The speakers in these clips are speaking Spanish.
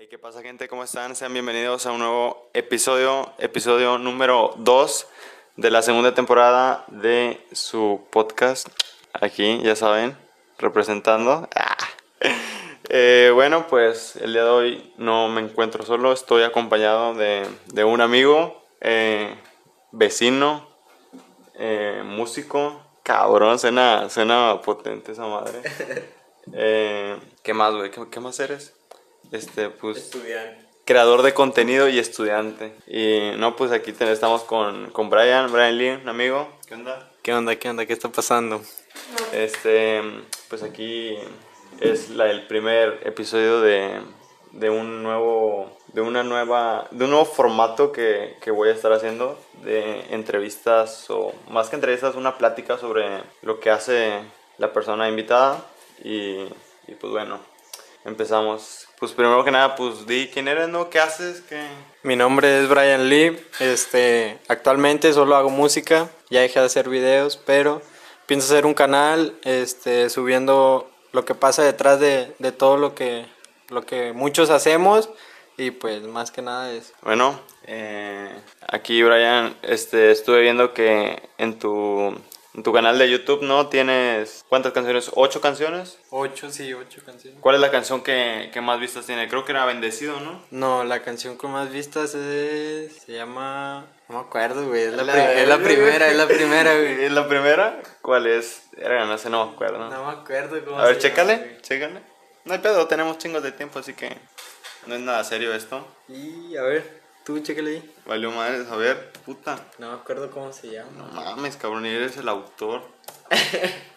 Hey, ¿Qué pasa gente? ¿Cómo están? Sean bienvenidos a un nuevo episodio, episodio número 2 de la segunda temporada de su podcast. Aquí, ya saben, representando. Ah. Eh, bueno, pues el día de hoy no me encuentro solo, estoy acompañado de, de un amigo, eh, vecino, eh, músico. Cabrón, suena, suena potente esa madre. ¿Qué más, güey? ¿Qué, qué más eres? Este, pues Estudiante. creador de contenido y estudiante. Y no, pues aquí te- estamos con, con Brian, Brian Lee, un amigo. ¿Qué onda? ¿Qué onda? ¿Qué onda? ¿Qué está pasando? Este, pues aquí es la, el primer episodio de, de un nuevo, de una nueva, de un nuevo formato que, que voy a estar haciendo de entrevistas o más que entrevistas, una plática sobre lo que hace la persona invitada y, y pues bueno, empezamos. Pues primero que nada, pues di quién eres, ¿no? ¿Qué haces? ¿Qué? Mi nombre es Brian Lee. Este, actualmente solo hago música. Ya dejé de hacer videos, pero pienso hacer un canal, este, subiendo lo que pasa detrás de, de todo lo que, lo que muchos hacemos y pues más que nada es Bueno, eh, aquí Brian, este, estuve viendo que en tu, en tu canal de YouTube, ¿no? Tienes, ¿cuántas canciones? ¿Ocho canciones? ocho, sí, ocho canciones. ¿Cuál es la canción que, que más vistas tiene? Creo que era Bendecido, ¿no? No, la canción con más vistas es, se llama, no me acuerdo, güey, es la, La pri- es la verga, primera, es la primera, güey. ¿Es la primera? ¿Cuál es? Era, no sé, no me acuerdo. No me acuerdo cómo A ver, chécale, güey. chécale. No hay pedo, tenemos chingos de tiempo, así que no es nada serio esto. Y a ver, tú chécale ahí. Valió madre, a ver, puta. No me acuerdo cómo se llama. No mames, cabrón, eres el autor.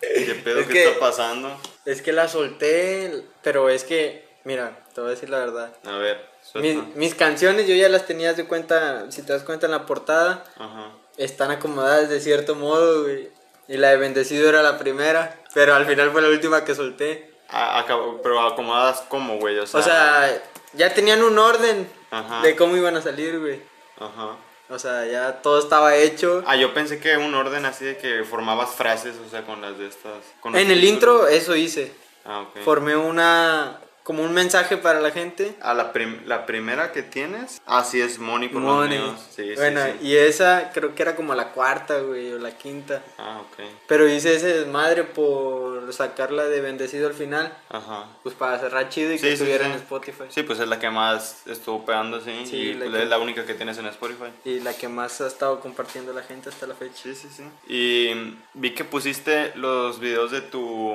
¿Qué pedo Es que que- está pasando? Es que la solté, pero es que, mira, te voy a decir la verdad. A ver, Mis, mis canciones yo ya las tenías de cuenta, si te das cuenta en la portada, Ajá. están acomodadas de cierto modo, güey. Y la de Bendecido era la primera, pero al final fue la última que solté. A- acabo- pero acomodadas como, güey, o sea. O sea, ya tenían un orden Ajá. de cómo iban a salir, güey. Ajá. O sea, ya todo estaba hecho. Ah, yo pensé que un orden así de que formabas frases, o sea, con las de estas. con En el intro eso hice. Ah, ok. Formé una, como un mensaje para la gente. Ah, la, prim- la primera que tienes. Ah, sí, es Moni con Money. los míos. Sí, bueno, sí, sí. y esa creo que era como la cuarta, güey, o la quinta. Ah, ok. Pero hice ese desmadre por sacarla de bendecido al final. Ajá. Pues para cerrar chido y que estuviera en Spotify. Sí, pues es la que más estuvo pegando, sí. Sí, y la es la única que tienes en Spotify. Y la que más ha estado compartiendo la gente hasta la fecha. Sí, sí, sí. Y vi que pusiste los videos de tu,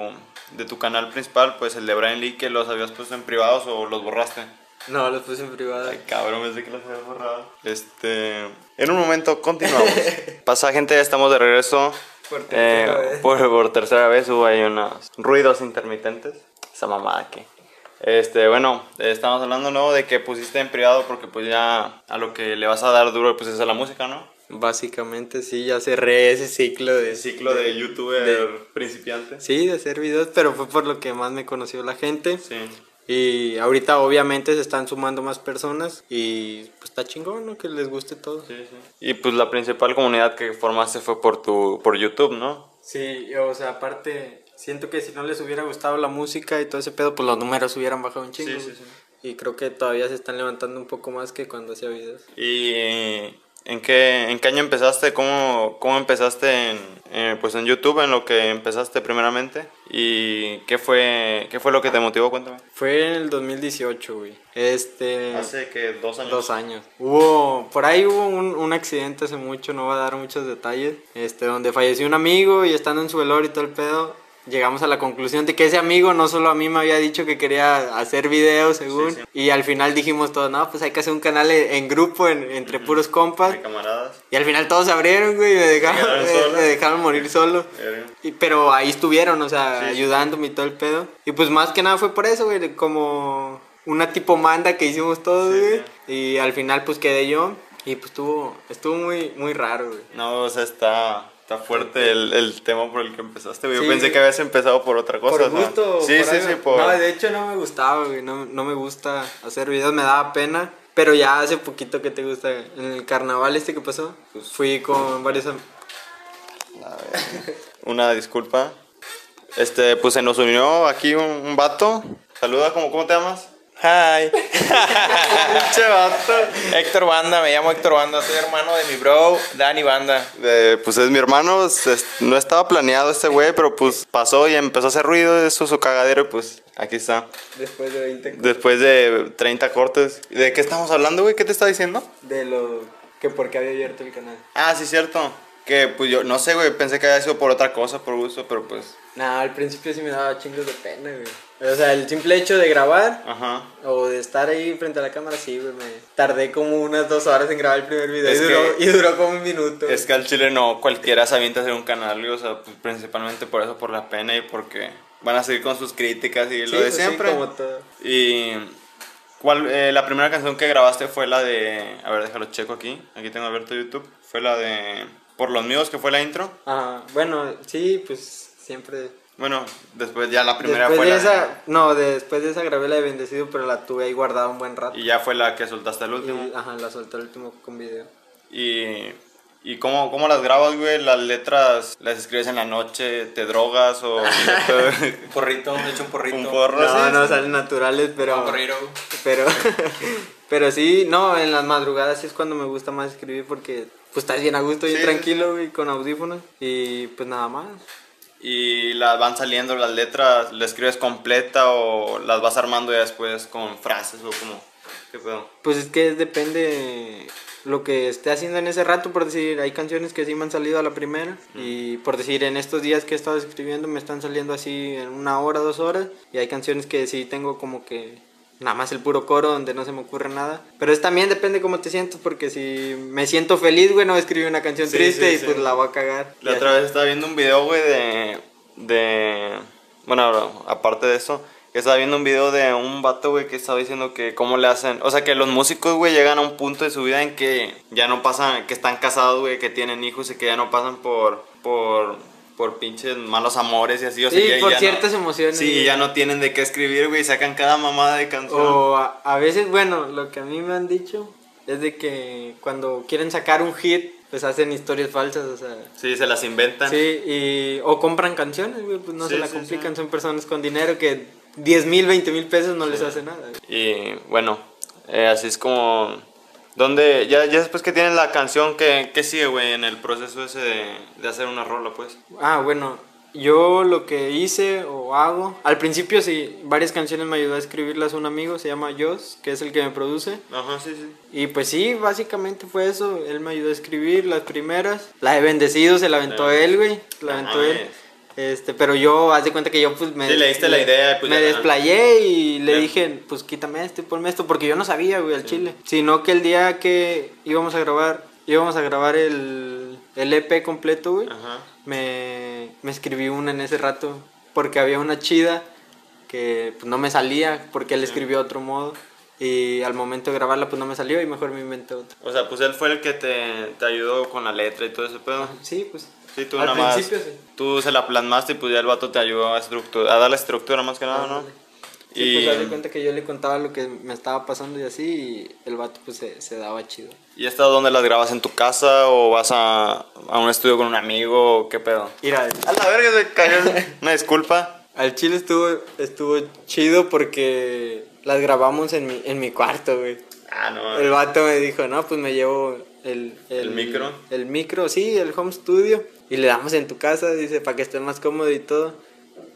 de tu canal principal, pues el de Brian Lee, que los habías puesto en privados o los borraste. No, los puse en privado. Ay, cabrón, pensé que los habías borrado. Este. En un momento, continuamos. Pasa, gente, estamos de regreso. Por tercera Eh, vez. por, por tercera vez hubo ahí unos ruidos intermitentes. Esa mamada que. Este, bueno, estamos hablando, ¿no? De que pusiste en privado porque pues ya a lo que le vas a dar duro pues es a la música, ¿no? Básicamente sí, ya cerré ese ciclo de... El ciclo de youtuber de- principiante. Sí, de hacer videos, pero fue por lo que más me conoció la gente. Sí. Y ahorita obviamente se están sumando más personas y pues está chingón, ¿no? Que les guste todo. Sí, sí. Y pues la principal comunidad que formaste fue por tu por YouTube, ¿no? Sí, o sea, aparte, siento que si no les hubiera gustado la música y todo ese pedo, pues los números hubieran bajado un chingo. Sí, sí, güey. sí. Y creo que todavía se están levantando un poco más que cuando hacía videos. ¿Y en qué, en qué año empezaste? ¿Cómo, cómo empezaste en, eh, pues en YouTube, en lo que empezaste primeramente? ¿Y qué fue, qué fue lo que te motivó? Cuéntame. Fue en el 2018, güey. Este... Hace que dos años. Dos años. Hubo, por ahí hubo un, un accidente hace mucho, no voy a dar muchos detalles, este, donde falleció un amigo y estando en su velorio y todo el pedo, llegamos a la conclusión de que ese amigo no solo a mí me había dicho que quería hacer videos, según, Sí, sí. y al final dijimos todos, no, pues hay que hacer un canal en, en grupo, en- entre puros compas, De camaradas. y al final todos se abrieron, güey, y me dejaron, me- dejaron morir solo. Y- pero ahí estuvieron, o sea, Sí, ayudándome y todo el pedo. Y pues más que nada fue por eso, güey, como una tipo manda que hicimos todos, güey. Y al final pues quedé yo. Y pues estuvo, estuvo muy, muy raro, güey. No, o sea, está, está fuerte el, el tema por el que empezaste. güey. Yo Sí. pensé que habías empezado por otra cosa. Por o sea. gusto. Sí, por sí, algo. sí, por... No, de hecho no me gustaba, güey. No, no me gusta hacer videos, me daba pena. Pero ya hace poquito que te gusta, en el carnaval este que pasó, Pues fui con varios... am- A ver, Una disculpa. Este, pues se nos unió aquí un, un vato. Saluda, ¿cómo, ¿cómo te llamas? Hi. Héctor Banda, me llamo Héctor Banda, soy hermano de mi bro, Dani Banda. Eh, pues es mi hermano, es- no estaba planeado este güey, pero pues pasó y empezó a hacer ruido, eso su cagadero y pues aquí está. Después de 20 Después de 30 cortes. ¿De qué estamos hablando, güey? ¿Qué te está diciendo? de lo que porque había abierto el canal. Ah, sí, cierto. Que pues yo, no sé, güey, pensé que había sido por otra cosa, por gusto, pero pues... Nah, al principio sí me daba chingos de pena, güey. O sea, el simple hecho de grabar Ajá. o de estar ahí frente a la cámara, sí, güey. Me tardé como unas dos horas en grabar el primer video y, duró, que- y duró como un minuto. Es que al chile no cualquiera se avienta a hacer un canal, güey, o sea, pues, principalmente por eso, por la pena y porque van a seguir con sus críticas y Sí, lo de pues sí, siempre. como todo. Y ¿cuál, eh, la primera canción que grabaste fue la de, a ver, déjalo checo aquí, aquí tengo abierto YouTube, fue la de Por los míos, que fue la intro. Ajá, bueno, sí, pues siempre. Bueno, después ya la primera después fue de la esa, no, después de esa grabé la de Bendecido, pero la tuve ahí guardada un buen rato. y ya fue la que soltaste el último. Y, ajá, la solté el último con video. Y, y cómo, cómo las grabas, güey, las letras las escribes en la noche, te drogas o Un porrito, me echo un porrito. un porro No, no salen naturales, pero. Un porrito. Pero, pero sí, no, en las madrugadas sí es cuando me gusta más escribir porque pues estás bien a gusto, bien Sí, tranquilo, güey, con audífonos y pues nada más. Y las van saliendo las letras, ¿la escribes completa o las vas armando ya después con frases o como qué pedo? Pues es que depende lo que esté haciendo en ese rato, por decir, hay canciones que sí me han salido a la primera y por decir, en estos días que he estado escribiendo me están saliendo así en una hora, dos horas y hay canciones que sí tengo como que nada más el puro coro donde no se me ocurre nada. Pero es también depende cómo te sientas porque si me siento feliz, güey, no escribir una canción Sí, triste sí, y sí. pues la voy a cagar. La otra vez estaba viendo un video, güey, de, de... Bueno, aparte de eso, que estaba viendo un video de un vato, güey, que estaba diciendo que cómo le hacen... O sea, que los músicos, güey, llegan a un punto de su vida en que ya no pasan, que están casados, güey, que tienen hijos y que ya no pasan por... por por pinches malos amores y así, o sea, Sí, ya- por ya no- ciertas emociones. Sí, y ya no tienen de qué escribir, güey, sacan cada mamada de canción. O a, a veces, bueno, lo que a mí me han dicho es de que cuando quieren sacar un hit, pues hacen historias falsas, o sea... Sí, se las inventan. Sí, y, o compran canciones, güey, pues no Sí, se la sí, complican, sí. son personas con dinero que 10 mil, 20 mil pesos no les hace nada. güey. Y bueno, eh, así es como... ¿Dónde? Ya, ya después que tienen la canción, ¿qué, qué sigue, güey, en el proceso ese de, de hacer una rola, pues? Ah, bueno, yo lo que hice o hago, al principio sí, varias canciones me ayudó a escribirlas un amigo, se llama Joss, que es el que me produce. Ajá, sí, sí. Y pues sí, básicamente fue eso. Él me ayudó a escribir las primeras. La de Bendecido se la aventó Ah. él, güey. La aventó él. Este, pero yo, haz de cuenta que yo pues me... Sí, le diste la idea pues, me desplayé y le dije, pues quítame esto y ponme esto, porque yo no sabía, güey, al chile. Sino que el día que íbamos a grabar, íbamos a grabar el, el EP completo, güey Ajá. me, me escribí una en ese rato porque había una chida que pues, no me salía porque él escribió otro modo y al momento de grabarla pues no me salió y mejor me inventé otra. O sea, pues él fue el que te, te ayudó con la letra y todo ese pedo. Sí, pues Sí, tú al nada más. principio sí. Tú se la plasmaste y pues ya el vato te ayudó a, estructura, a darle estructura más que nada, ¿no? Sí, pues haz de cuenta que yo le contaba lo que me estaba pasando y así y el vato pues se, se daba chido. ¿Y esta dónde las grabas? ¿En tu casa o vas a, a un estudio con un amigo o qué pedo? Mira, A la verga se cayó. Una disculpa. al chile estuvo, estuvo chido porque las grabamos en mi, en mi cuarto, güey. Ah, no. El vato me dijo, no, pues me llevo el, ¿El micro? El micro, sí, el home studio. Y le damos en tu casa, dice, para que esté más cómodo y todo.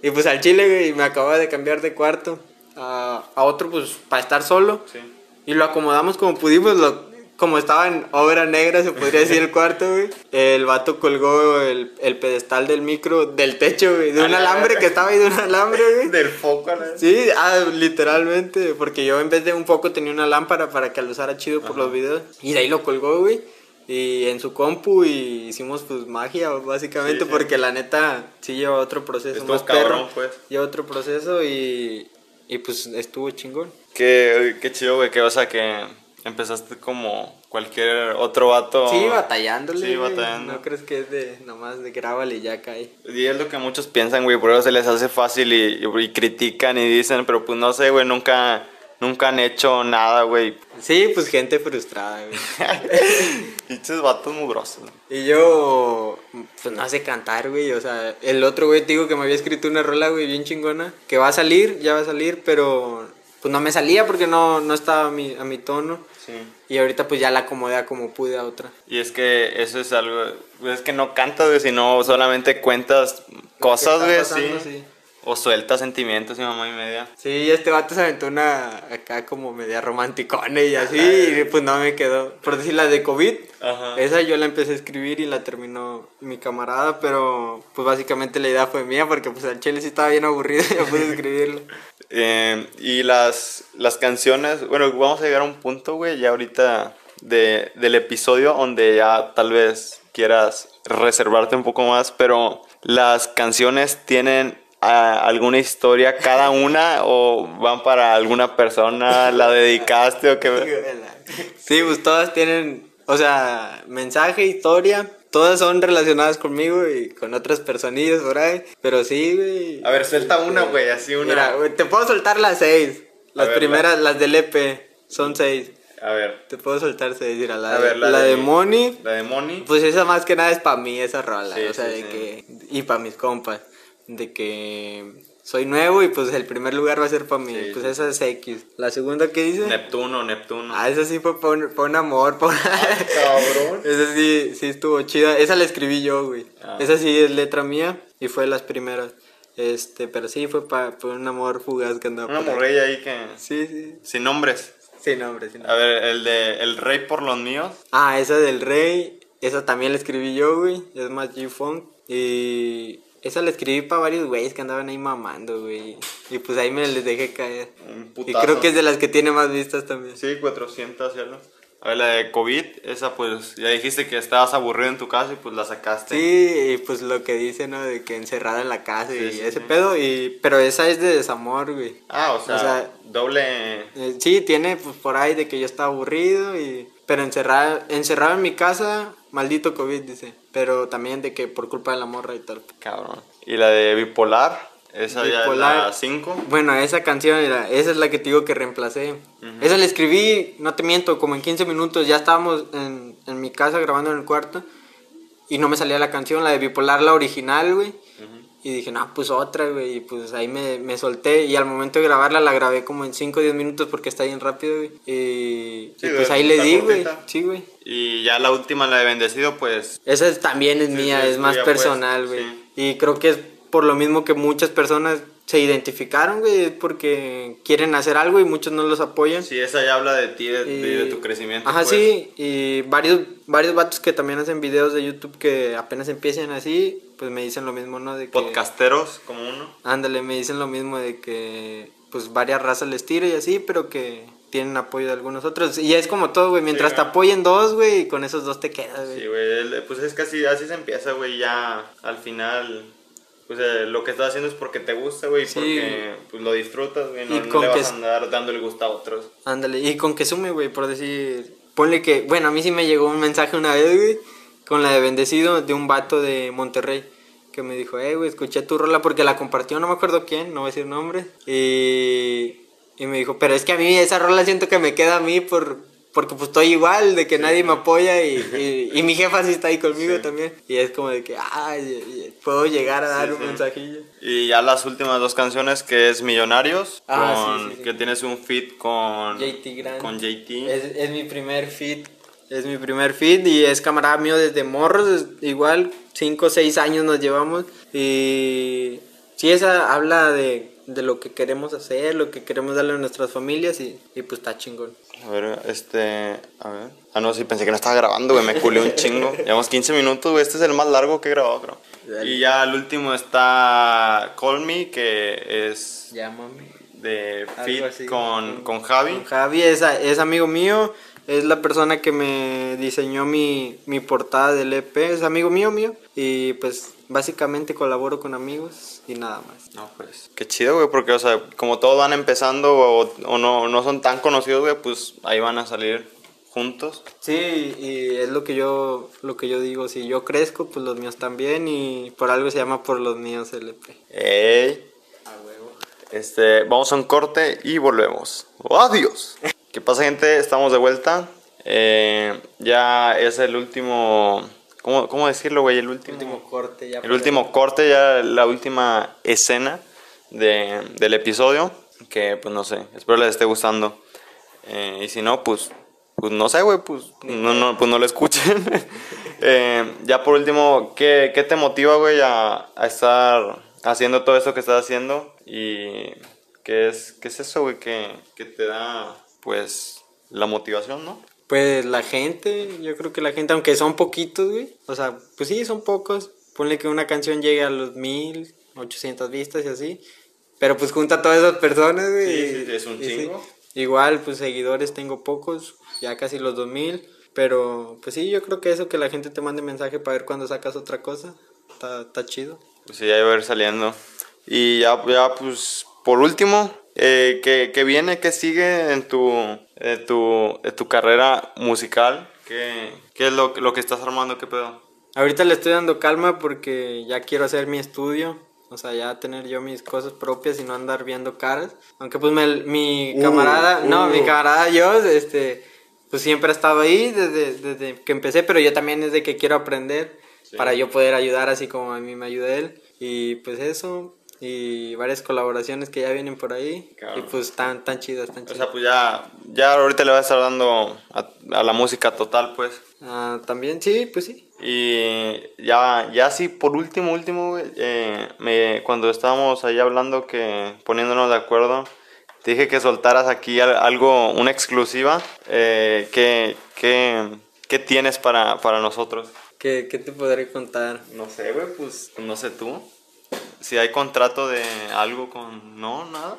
Y pues al chile, güey, me acababa de cambiar de cuarto a, a otro, pues, para estar solo. Sí. Y lo acomodamos como pudimos, lo, como estaba en obra negra, se podría decir el cuarto, güey. El vato colgó el, el pedestal del micro del techo, güey, de un la alambre que estaba ahí de un alambre, güey. Del foco a la... Sí, ah, literalmente, porque yo en vez de un foco tenía una lámpara para que lo usara chido por los videos. Y de ahí lo colgó, güey. Y en su compu y hicimos pues magia, básicamente, Sí, sí. porque la neta sí lleva otro proceso Estuvo más cabrón, perro. pues. Lleva otro proceso y, y pues estuvo chingón. Qué, qué chido, güey, que o sea que empezaste como cualquier otro vato. Sí, batallándole. Sí, batallando. No crees que es de nomás de grábale y ya cae. Y es lo que muchos piensan, güey, por eso se les hace fácil y, y critican y dicen, pero pues no sé, güey, nunca, nunca han hecho nada, güey. Sí, pues gente frustrada, güey. Pinches vatos mugrosos. Y yo, pues no sé cantar, güey. O sea, el otro güey, te digo que me había escrito una rola, güey, bien chingona. Que va a salir, ya va a salir, pero pues no me salía porque no, no estaba a mi, a mi tono. Sí. Y ahorita pues ya la acomodé como pude a otra. Y es que eso es algo, es que no cantas, güey, sino solamente cuentas cosas, güey, pasando, sí. sí. O sueltas sentimientos y mamá y media. Sí, este vato se aventó una acá como media romanticona y así, y pues no me quedó. Por decir la de COVID, Ajá. esa yo la empecé a escribir y la terminó mi camarada, pero pues básicamente la idea fue mía porque pues el chile sí estaba bien aburrido y yo pude escribirla. Eh, y las, las canciones, bueno, vamos a llegar a un punto, güey, ya ahorita de, del episodio donde ya tal vez quieras reservarte un poco más, pero las canciones tienen ah, alguna historia cada una o van para alguna persona, la dedicaste o qué. Sí, pues todas tienen, o sea, mensaje, historia, todas son relacionadas conmigo y con otras personillas por ahí, pero sí, güey. A ver, suelta una, güey, así una. Mira, güey, te puedo soltar las seis. Las ver, primeras, las del EP, son seis. A ver, Te puedo soltar seis. Mira, la, A de- ver, la la de- de Money, la de Money. pues esa más que nada es para mí, esa rola. Sí, o sea, sí, de sí. que. Y para mis compas. De que soy nuevo y pues el primer lugar va a ser para mí. Sí, pues sí. esa es X. La segunda que dice. Neptuno, Neptuno. Ah, esa sí fue para un, pa' un amor, pa' un- cabrón. Esa sí, sí estuvo chida. Esa la escribí yo, güey. Ah. Esa sí es letra mía y fue de las primeras. Este, pero sí fue para un amor fugaz que andaba Una morrilla ahí que. Sí, sí. Sin nombres. Sin nombre, sin A nombre. ver, el de El Rey por los míos. Ah, esa del rey, esa también la escribí yo, güey. Es más G-Funk. Y esa la escribí para varios güeyes que andaban ahí mamando, güey. Y pues ahí me les dejé caer. Un Y creo que es de las que tiene más vistas también. Sí, 400 y algo. A ver, la de COVID, esa pues ya dijiste que estabas aburrido en tu casa y pues la sacaste. Sí, y pues lo que dice, ¿no? De que encerrada en la casa y Sí, sí, ese sí. pedo. Y, pero esa es de desamor, güey. Ah, o sea, O sea, doble... Eh, sí, tiene pues por ahí de que yo estaba aburrido y... Pero encerrado, encerrado en mi casa, maldito COVID, dice. Pero también de que por culpa de la morra y tal. Cabrón. Y la de bipolar, esa ya es Bipolar. la 5. Bueno, esa canción, era, esa es la que te digo que reemplacé. Esa la escribí, no te miento, como en 15 minutos. Ya estábamos en, en mi casa grabando en el cuarto. Y no me salía la canción, la de Bipolar, la original, güey. Y dije, no, pues otra, güey. Y pues ahí me, me solté. Y al momento de grabarla, la grabé como en 5 o 10 minutos porque está bien rápido, güey. Y, Sí, y pues ahí le di, güey. Sí, güey. Y ya la última, la de bendecido, pues... Esa es- también es Sí, mía, es es más pues, personal, güey. sí. Y creo que es por lo mismo que muchas personas se identificaron, güey, es porque quieren hacer algo y muchos no los apoyan. Sí, esa ya habla de ti, de, Y- de tu crecimiento. Ajá, pues. sí, y varios, varios vatos que también hacen videos de YouTube que apenas empiezan así, pues me dicen lo mismo, ¿no? De que, Podcasteros, como uno. Ándale, me dicen lo mismo de que pues varias razas les tira y así, pero que tienen apoyo de algunos otros. Y es como todo, güey, mientras Sí, te apoyen dos, güey, y con esos dos te quedas, güey. Sí, güey, pues es casi así se empieza, güey, ya al final, pues eh, lo que estás haciendo es porque te gusta, güey, Sí. porque pues, lo disfrutas, güey, no, Y no le vas a andar dando el gusto a otros. Ándale, y con que sume, güey, por decir, ponle que, bueno, a mí sí me llegó un mensaje una vez, güey, con la de Bendecido de un vato de Monterrey, que me dijo, eh, güey, escuché tu rola porque la compartió, no me acuerdo quién, no voy a decir nombre, y, y me dijo, pero es que a mí esa rola siento que me queda a mí por, porque pues estoy igual, de que nadie me apoya y, y, y mi jefa sí está ahí conmigo Sí. también, y es como de que, puedo llegar a dar Sí, un mensajillo. Y ya las últimas dos canciones que es Millonarios, Ah, con- que tienes un feat con JT Grant. Con JT. Es, es mi primer feed. Es mi primer feed y es camarada mío desde morros. igual, 5 o 6 años nos llevamos. Y sí, esa habla de, de lo que queremos hacer, lo que queremos darle a nuestras familias y, y pues está chingón. A ver, este, a ver. Ah, no, sí, pensé que no estaba grabando, güey, me culé un chingo. Llevamos 15 minutos, güey, este es el más largo que he grabado, creo. Dale. Y ya el último está Call Me, que es Llámame. de así. con, con Javi. Con Javi es, es amigo mío. Es la persona que me diseñó mi, mi portada del EP. Es amigo mío, mío. Y pues básicamente colaboro con amigos y nada más. No, pues, qué chido, güey, porque, o sea, como todos van empezando o, o no, no son tan conocidos, güey, pues ahí van a salir juntos. Sí, y es lo que yo lo que yo digo, si yo crezco, pues los míos también y por algo se llama por los míos LP. ¡Ey! A huevo. Este, vamos a un corte y volvemos. ¡Adiós! ¿Qué pasa, gente? Estamos de vuelta. Eh, ya es el último... ¿Cómo, cómo decirlo, güey? El último... Último corte ya. El último corte, ya la última escena de- del episodio. Que pues no sé, espero les esté gustando. Eh, y si no, pues, pues no sé, güey, pues no, no, pues no lo escuchen. Eh, ya por último, ¿qué, qué te motiva, güey, a, a estar haciendo todo eso que estás haciendo? Y qué es, qué es eso, güey, que, que te da, pues, la motivación, ¿no? Pues la gente, yo creo que la gente, aunque son poquitos, güey, o sea, pues sí, son pocos. Ponle que una canción llegue a los mil, ochocientas vistas y así. Pero pues junta a todas esas personas, güey. Sí, es un sí. chingo. Igual, pues seguidores tengo pocos, ya casi los dos mil. Pero pues sí, yo creo que eso, que la gente te mande mensaje para ver cuando sacas otra cosa, está, está chido. Pues sí, ya iba a ir saliendo. Y ya, ya pues, por último, eh, ¿qué, qué viene? ¿Qué sigue en tu, en tu, en tu carrera musical? ¿Qué, qué es lo, lo que estás armando? ¿Qué pedo? Ahorita le estoy dando calma porque ya quiero hacer mi estudio. O sea, ya tener yo mis cosas propias y no andar viendo caras. Aunque pues me- mi camarada, no, mi camarada yo, este, pues siempre ha estado ahí desde, desde que empecé, pero yo también es de que quiero aprender para yo poder ayudar así como a mí me ayuda él. Y pues eso, y varias colaboraciones que ya vienen por ahí. Claro. Y pues tan, tan chidas, tan O chidas. sea, pues ya, ya ahorita le vas a estar dando a, a la música total, pues. Ah, también, sí, pues sí. Y ya, ya sí, por último, último, eh, me, cuando estábamos ahí hablando, que poniéndonos de acuerdo, te dije que soltaras aquí al- algo, una exclusiva. Eh, ¿qué, qué, qué tienes para, para nosotros? ¿Qué, qué te podré contar? No sé, güey, pues no sé tú. Si hay contrato de algo con... No, nada.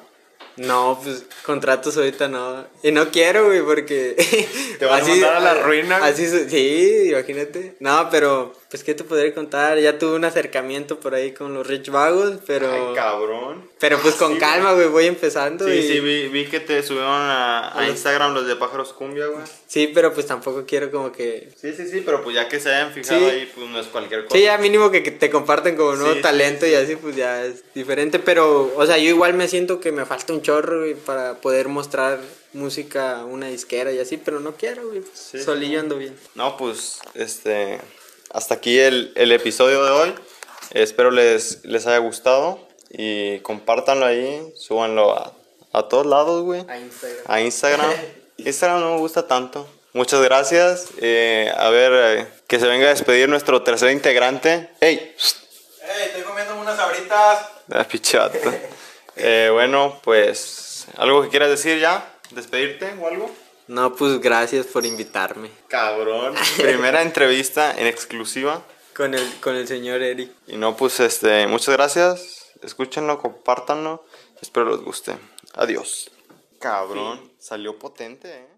No, pues contratos ahorita no. Y no quiero, güey, porque. Te van a mandar a la ruina, güey. Así, sí, imagínate. No, pero, pues, ¿qué te podré contar? Ya tuve un acercamiento por ahí con los Rich Vagos, pero. Ay, cabrón. pero pues con Sí, calma, güey, voy empezando. Sí, y- sí, vi, vi que te subieron a. Instagram los de Pájaros Cumbia, güey. Sí, pero pues tampoco quiero como que. Sí, sí, sí, pero pues ya que se hayan fijado Sí. ahí, pues no es cualquier cosa. Sí, ya mínimo que que te comparten como nuevo sí, talento y así, pues ya es diferente. Pero, o sea, yo igual me siento que me falta un chorro, güey, para poder mostrar música a una disquera y así, pero no quiero, güey. pues, Sí, solillo ando bien. No, pues, este, hasta aquí el, el episodio de hoy. Espero les, les haya gustado y compártanlo ahí, súbanlo a, a todos lados, güey. A Instagram. A Instagram. Instagram no me gusta tanto. Muchas gracias. Eh, a ver, eh, que se venga a despedir nuestro tercer integrante. ¡Ey! ¡Ey, estoy comiendo unas sabritas! Ah, pichato. Eh, bueno, pues, ¿algo que quieras decir ya? ¿Despedirte o algo? No, pues gracias por invitarme. Cabrón. Primera entrevista en exclusiva. Con el, con el señor Eric. Y no, pues, este, muchas gracias. Escúchenlo, compártanlo. Espero les guste. Adiós. Cabrón. Salió potente, eh.